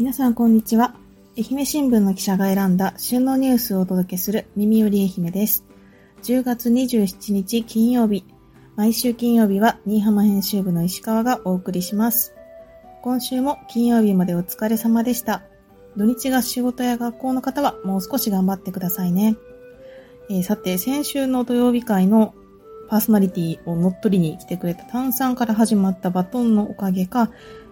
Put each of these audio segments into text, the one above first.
皆さんこんにちは。愛媛新聞の記者が選んだ旬のニュースをお届けする耳より愛媛です。10月27日金曜日。毎週金曜日は新居浜編集部の石川がお送りします。今週も金曜日までお疲れ様でした。土日が仕事や学校の方はもう少し頑張ってくださいね。えー、さて、先週の土曜日会のパーソナリティを乗っ取りに来てくれた炭酸から始まったバトンのおかげか、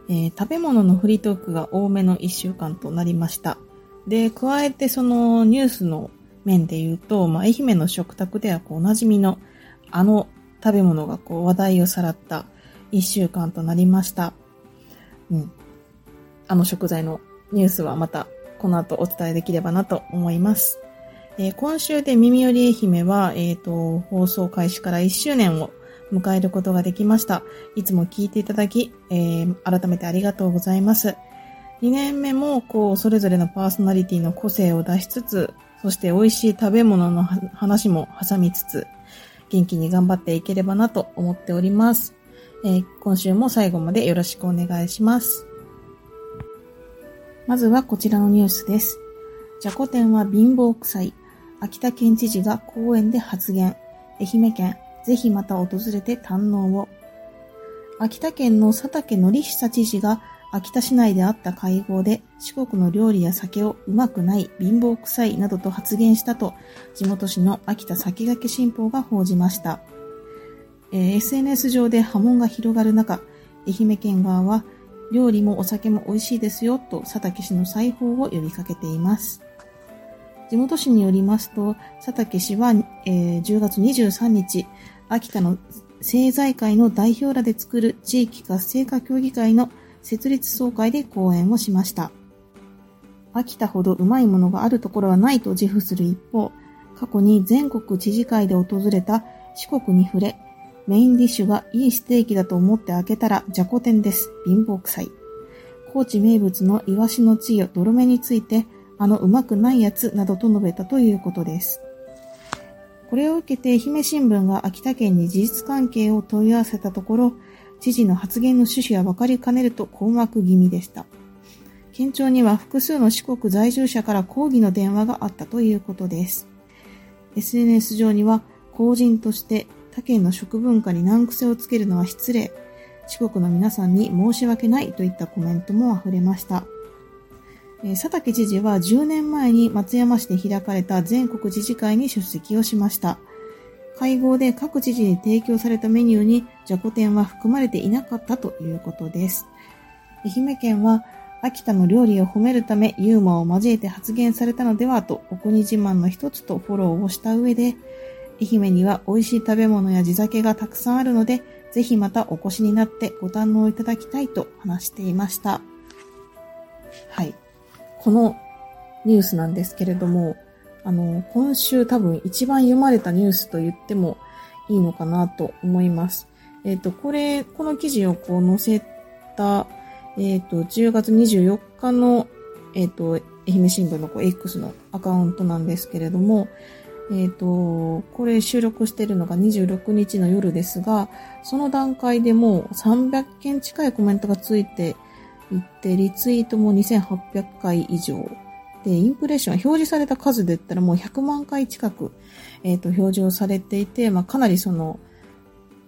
えー、食べ物のフリートークが多めの一週間となりました。で、加えてそのニュースの面で言うと、まあ、愛媛の食卓ではこうおなじみのあの食べ物がこう話題をさらった一週間となりました。うん。あの食材のニュースはまたこの後お伝えできればなと思います。えー、今週で耳より愛媛は、えっ、ー、と、放送開始から1周年を迎えることができました。いつも聞いていただき、えー、改めてありがとうございます。2年目も、こう、それぞれのパーソナリティの個性を出しつつ、そして美味しい食べ物の話も挟みつつ、元気に頑張っていければなと思っております。えー、今週も最後までよろしくお願いします。まずはこちらのニュースです。じゃこ天は貧乏臭い。秋田県知事が講演で発言。愛媛県ぜひまた訪れて堪能を。秋田県の佐竹則久知事が秋田市内であった会合で四国の料理や酒をうまくない貧乏臭いなどと発言したと地元紙の秋田先駆け新報が報じました。えー、SNS 上で波紋が広がる中、愛媛県側は料理もお酒も美味しいですよと佐竹氏の裁縫を呼びかけています。地元紙によりますと、佐竹氏は、えー、10月23日、秋田の政財界の代表らで作る地域活性化協議会の設立総会で講演をしました。秋田ほどうまいものがあるところはないと自負する一方、過去に全国知事会で訪れた四国に触れ、メインディッシュがいいステーキだと思って開けたらじゃこ天です。貧乏臭い。高知名物のイワシの稚魚、泥目について、あのうまくないやつなどと述べたということです。これを受けて愛媛新聞が秋田県に事実関係を問い合わせたところ、知事の発言の趣旨は分かりかねると困惑気味でした。県庁には複数の四国在住者から抗議の電話があったということです。SNS 上には、公人として他県の食文化に難癖をつけるのは失礼。四国の皆さんに申し訳ないといったコメントも溢れました。佐竹知事は10年前に松山市で開かれた全国知事会に出席をしました。会合で各知事に提供されたメニューにじゃこ天は含まれていなかったということです。愛媛県は秋田の料理を褒めるためユーモアを交えて発言されたのではとお国自慢の一つとフォローをした上で、愛媛には美味しい食べ物や地酒がたくさんあるので、ぜひまたお越しになってご堪能いただきたいと話していました。はい。このニュースなんですけれども、あの、今週多分一番読まれたニュースと言ってもいいのかなと思います。えっ、ー、と、これ、この記事をこう載せた、えっ、ー、と、10月24日の、えっ、ー、と、愛媛新聞のこう X のアカウントなんですけれども、えっ、と、これ収録しているのが26日の夜ですが、その段階でもう300件近いコメントがついていって、リツイートも2800回以上。で、インプレッション、表示された数で言ったらもう100万回近く、えっ、ー、と、表示をされていて、まあ、かなりその、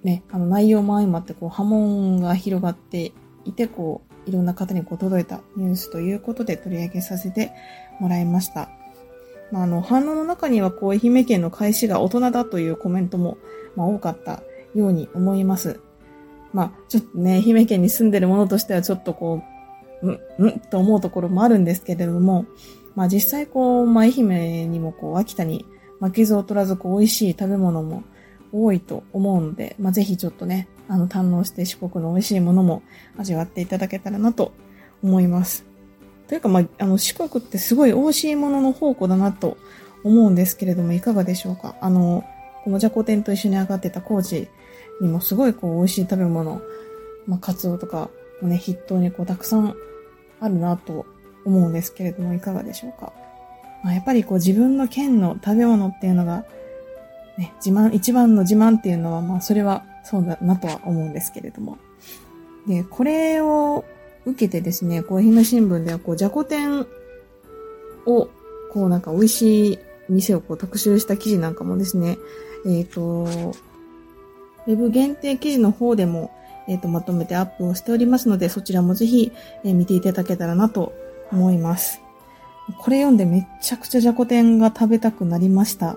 ね、あの、内容も相まって、こう、波紋が広がっていて、こう、いろんな方にこう届いたニュースということで取り上げさせてもらいました。まあ、あの、反応の中には、こう、愛媛県の開始が大人だというコメントも、まあ、多かったように思います。まあ、ちょっとね、愛媛県に住んでるものとしては、ちょっとこうう、ん、うんと思うところもあるんですけれども、まあ実際こう、まあ愛媛にもこう、秋田に負けず劣らずこう、美味しい食べ物も多いと思うので、まあぜひちょっとね、あの、堪能して四国の美味しいものも味わっていただけたらなと思います。というか、まあ、あの、四国ってすごい美味しいものの宝庫だなと思うんですけれども、いかがでしょうか？あの、このじゃこ天と一緒に上がってた高知にもすごいこう、美味しい食べ物、まあ、カツオとかもね、筆頭にこう、たくさんあるなと思うんですけれども、いかがでしょうか。まあ、やっぱりこう自分の県の食べ物っていうのが、ね、自慢、一番の自慢っていうのは、まあそれはそうだなとは思うんですけれども。で、これを受けてですね、こう、愛媛新聞では、こう、じゃこ天を、こう、なんか美味しい店をこう特集した記事なんかもですね、えっ、ー、と、ウェブ限定記事の方でも、えっ、ー、と、まとめてアップをしておりますので、そちらもぜひ、え、見ていただけたらなと思います。これ読んでめっちゃくちゃじゃこ天が食べたくなりました。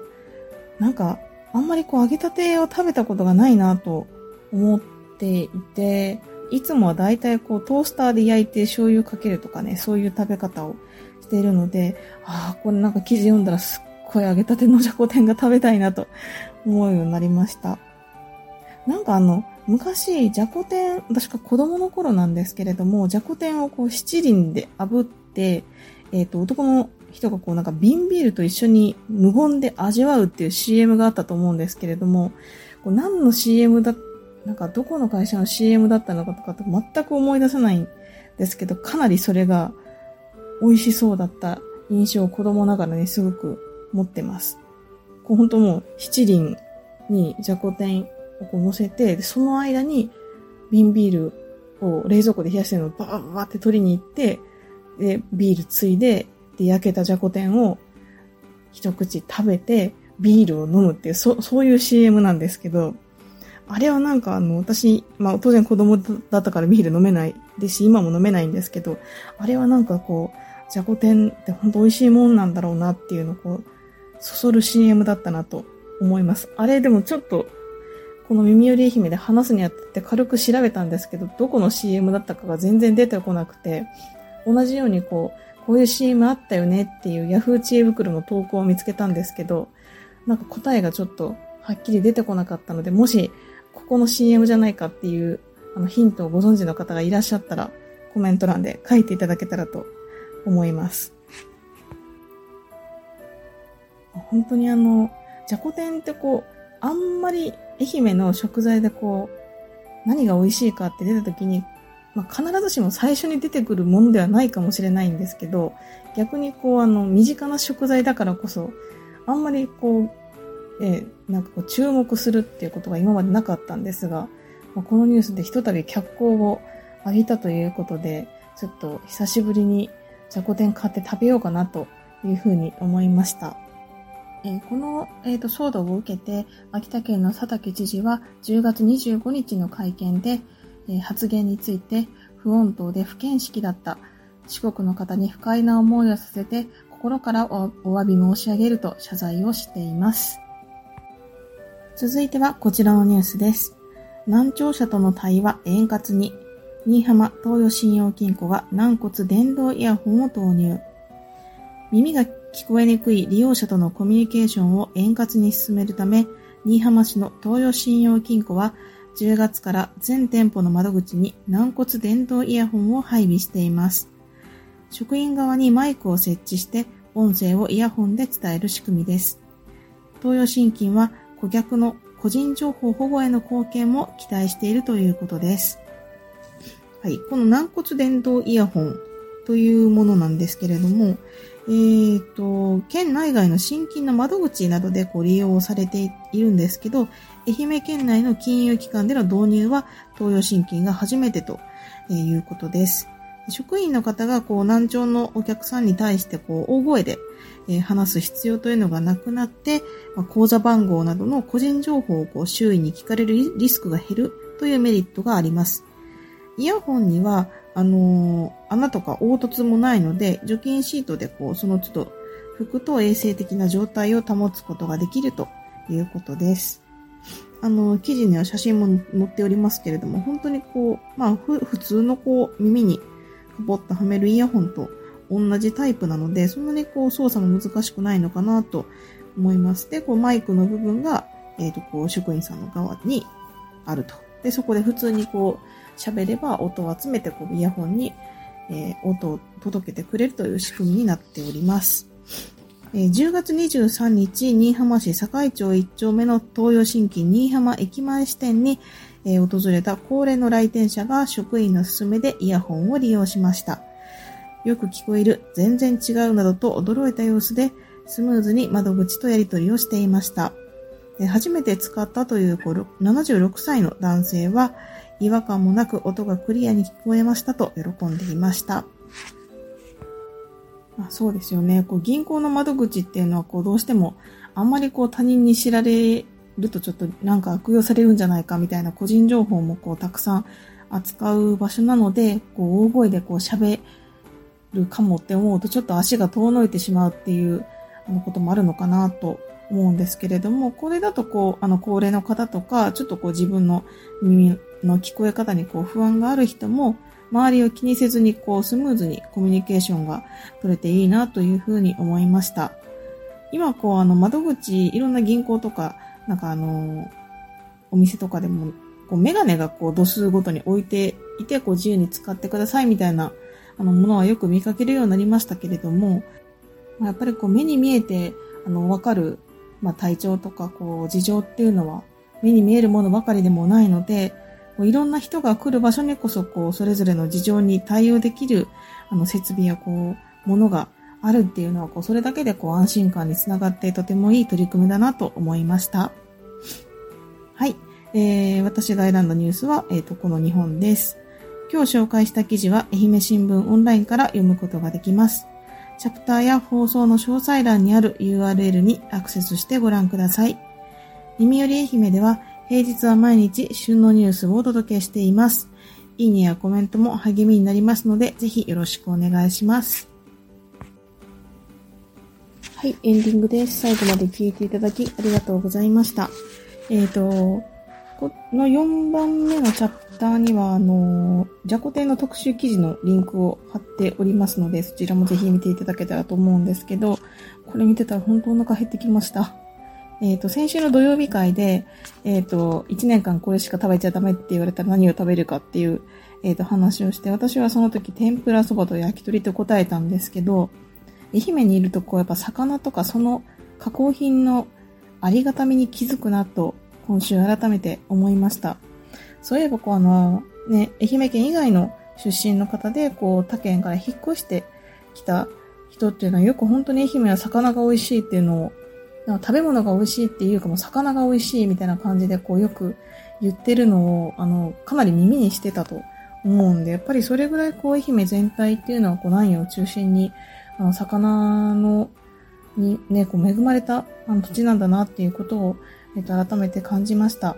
なんか、あんまりこう揚げたてを食べたことがないなと思っていて、いつもはだいたいこうトースターで焼いて醤油かけるとかね、そういう食べ方をしているので、ああ、これなんか記事読んだらすっごい揚げたてのじゃこ天が食べたいなと思うようになりました。なんかあの、昔、じゃこ天、私が子供の頃なんですけれども、じゃこ天をこう七輪で炙って、えっ、ー、と、男の人がこうなんか瓶ビールと一緒に無言で味わうっていう CM があったと思うんですけれども、こう何の CM だ、なんかどこの会社の CM だったのかとかって全く思い出せないんですけど、かなりそれが美味しそうだった印象を子供ながらにすごく持ってます。こう本当もう七輪にじゃこ天をこう乗せて、その間に瓶ビールを冷蔵庫で冷やしてるのをバーバーって取りに行って、で、ビールついで、で、焼けたじゃこ天を一口食べて、ビールを飲むっていう、そ、そういう CM なんですけど、あれはなんかあの、私、まあ当然子供だったからビール飲めないですし、今も飲めないんですけど、あれはなんかこう、じゃこ天って本当美味しいもんなんだろうなっていうのをこう、そそる CM だったなと思います。あれでもちょっと、この耳寄り愛媛で話すにあたって軽く調べたんですけど、どこの CM だったかが全然出てこなくて、同じようにこう、こういう CM あったよねっていう Yahoo 知恵袋の投稿を見つけたんですけど、なんか答えがちょっとはっきり出てこなかったので、もしここの CM じゃないかっていうあのヒントをご存知の方がいらっしゃったらコメント欄で書いていただけたらと思います。本当にあの、じゃこ天ってこう、あんまり愛媛の食材でこう、何が美味しいかって出た時に、まあ、必ずしも最初に出てくるものではないかもしれないんですけど、逆にこう、あの、身近な食材だからこそ、あんまりこう、えー、なんかこう、注目するっていうことが今までなかったんですが、まあ、このニュースでひとたび脚光を浴びたということで、ちょっと久しぶりにじゃこ天買って食べようかなというふうに思いました。え、この、えーと、騒動を受けて、秋田県の佐竹知事は10月25日の会見で、え、発言について不穏当で不見識だった。四国の方に不快な思いをさせて心からお詫び申し上げると謝罪をしています。続いてはこちらのニュースです。難聴者との対話円滑に、新居浜東洋信用金庫が軟骨電動イヤホンを投入。耳が聞こえにくい利用者とのコミュニケーションを円滑に進めるため、新居浜市の東洋信用金庫は10月から全店舗の窓口に軟骨電動イヤホンを配備しています。職員側にマイクを設置して音声をイヤホンで伝える仕組みです。東洋信金は顧客の個人情報保護への貢献も期待しているということです。はい。この軟骨電動イヤホンというものなんですけれども、えっ、ー、と、県内外の新金の窓口などでこう利用されているんですけど、愛媛県内の金融機関での導入は東洋新金が初めてということです。職員の方がこう難聴のお客さんに対してこう大声で話す必要というのがなくなって、口座番号などの個人情報をこう周囲に聞かれるリスクが減るというメリットがあります。イヤホンにはあのー、穴とか凹凸もないので、除菌シートでこう、その都度、服と衛生的な状態を保つことができるということです。あの、記事には写真も載っておりますけれども、本当にこう、まあ、普通のこう、耳にかぼってはめるイヤホンと同じタイプなので、そんなにこう、操作も難しくないのかなと思います。で、こう、マイクの部分が、えっ、ー、と、こう、職員さんの側にあると。で、そこで普通にこう、喋れば音を集めてこうイヤホンに、えー、音を届けてくれるという仕組みになっております。えー、10月23日、新居浜市堺町1丁目の東洋新規新居浜駅前支店に、えー、訪れた高齢の来店者が職員の勧めでイヤホンを利用しました。よく聞こえる、全然違うなどと驚いた様子で、スムーズに窓口とやり取りをしていました。初めて使ったという76歳の男性は、違和感もなく音がクリアに聞こえましたと喜んでいました。あそうですよね。こう銀行の窓口っていうのはこうどうしてもあんまりこう他人に知られるとちょっとなんか悪用されるんじゃないかみたいな個人情報もこうたくさん扱う場所なので、こう大声でこう喋るかもって思うとちょっと足が遠のいてしまうっていうあのこともあるのかなと思うんですけれども、これだとこう、あの高齢の方とか、ちょっとこう自分の耳の聞こえ方にこう不安がある人も、周りを気にせずにこうスムーズにコミュニケーションが取れていいなというふうに思いました。今こうあの窓口、いろんな銀行とか、なんかあの、お店とかでも、こうメガネがこう度数ごとに置いていて、こう自由に使ってくださいみたいなあのものはよく見かけるようになりましたけれども、やっぱりこう目に見えてあのわかる、まあ、体調とかこう事情っていうのは目に見えるものばかりでもないので、いろんな人が来る場所にこそ、こう、それぞれの事情に対応できる、あの、設備や、こう、ものがあるっていうのは、こう、それだけで、こう、安心感につながって、とてもいい取り組みだなと思いました。はい。えー、私が選んだニュースは、えっ、ー、と、この2本です。今日紹介した記事は、愛媛新聞オンラインから読むことができます。チャプターや放送の詳細欄にある URL にアクセスしてご覧ください。耳より愛媛では、平日は毎日旬のニュースをお届けしています。いいねやコメントも励みになりますので、ぜひよろしくお願いします。はい、エンディングです。最後まで聞いていただきありがとうございました。えっ、ー、と、この4番目のチャプターには、あの、ジャコテンの特集記事のリンクを貼っておりますので、そちらもぜひ見ていただけたらと思うんですけど、これ見てたら本当お腹減ってきました。えっ、ー、と、先週の土曜日会で、えっ、ー、と、1年間これしか食べちゃダメって言われたら何を食べるかっていう、えっ、ー、と、話をして、私はその時天ぷらそばと焼き鳥と答えたんですけど、愛媛にいるとこうやっぱ魚とかその加工品のありがたみに気づくなと、今週改めて思いました。そういえばこうあの、ね、愛媛県以外の出身の方で、こう他県から引っ越してきた人っていうのはよく本当に愛媛は魚が美味しいっていうのをなんか食べ物が美味しいっていうかもう魚が美味しいみたいな感じでこうよく言ってるのを、あの、かなり耳にしてたと思うんで、やっぱりそれぐらいこう愛媛全体っていうのはこう南予を中心に、あの、魚の、にね、こう恵まれたあの土地なんだなっていうことを、えっと、改めて感じました。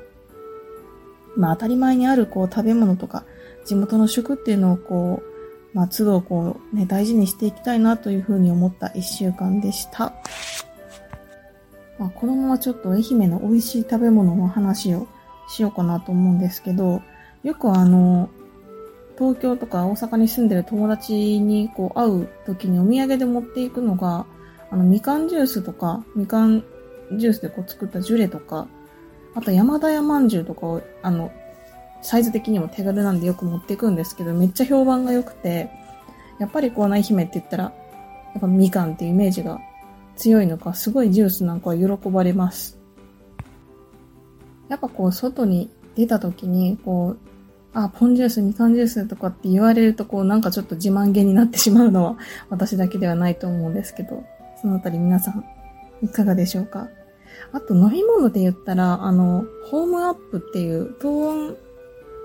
まあ当たり前にあるこう食べ物とか、地元の食っていうのをこう、まあ都度こうね、大事にしていきたいなというふうに思った一週間でした。まあ、このままちょっと愛媛の美味しい食べ物の話をしようかなと思うんですけど、よくあの、東京とか大阪に住んでる友達にこう会う時にお土産で持っていくのが、あの、みかんジュースとか、みかんジュースでこう作ったジュレとか、あと山田屋まんじゅうとかを、あの、サイズ的にも手軽なんでよく持っていくんですけど、めっちゃ評判が良くて、やっぱりこう愛媛って言ったら、やっぱみかんっていうイメージが強いのか、すごいジュースなんかは喜ばれます。やっぱこう、外に出た時に、こう、あ、ポンジュース、みかんジュースとかって言われると、こう、なんかちょっと自慢げになってしまうのは、私だけではないと思うんですけど、そのあたり皆さん、いかがでしょうか？あと、飲み物で言ったら、あの、ホームアップっていう、東温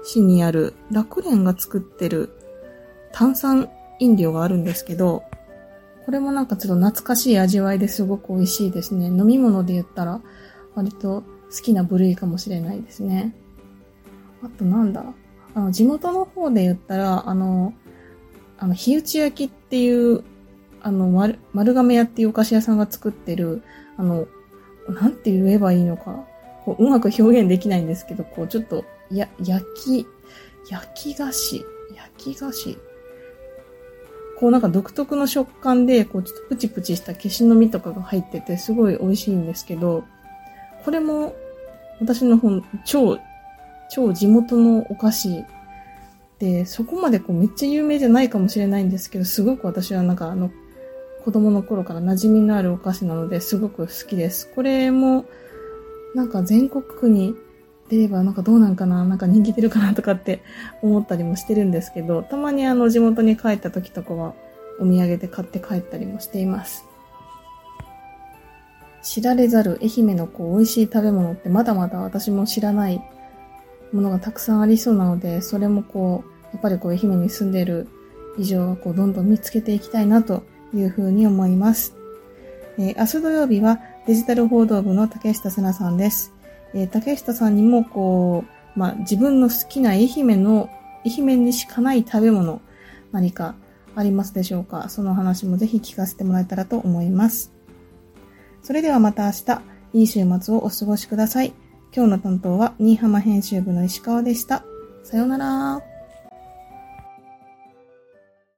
市にある楽蓮が作ってる炭酸飲料があるんですけど、これもなんかちょっと懐かしい味わいですごく美味しいですね。飲み物で言ったら、割と好きな部類かもしれないですね。あとなんだ？あの、地元の方で言ったら、あの、あの、火打ち焼きっていう、あの、丸、丸亀屋っていうお菓子屋さんが作ってる、あの、なんて言えばいいのか、こううまく表現できないんですけど、こう、ちょっと、や、焼き、焼き菓子、焼き菓子こうなんか独特の食感で、こうちょっとプチプチした消しの実とかが入っててすごい美味しいんですけど、これも私の本、超、超地元のお菓子で、そこまでこうめっちゃ有名じゃないかもしれないんですけど、すごく私はなんかあの、子供の頃から馴染みのあるお菓子なのですごく好きです。これも、なんか全国区に出ればなんかどうなんかななんか人気出るかなとかって思ったりもしてるんですけど、たまにあの地元に帰った時とかはお土産で買って帰ったりもしています。知られざる愛媛のこう美味しい食べ物ってまだまだ私も知らないものがたくさんありそうなので、それもこう、やっぱりこう愛媛に住んでいる以上はこうどんどん見つけていきたいなというふうに思います。えー、明日土曜日はデジタル報道部の竹下瀬奈さんです。えー、竹下さんにもこう、まあ、自分の好きな愛媛の、愛媛にしかない食べ物、何かありますでしょうか？その話もぜひ聞かせてもらえたらと思います。それではまた明日、いい週末をお過ごしください。今日の担当は、新居浜編集部の石川でした。さようなら。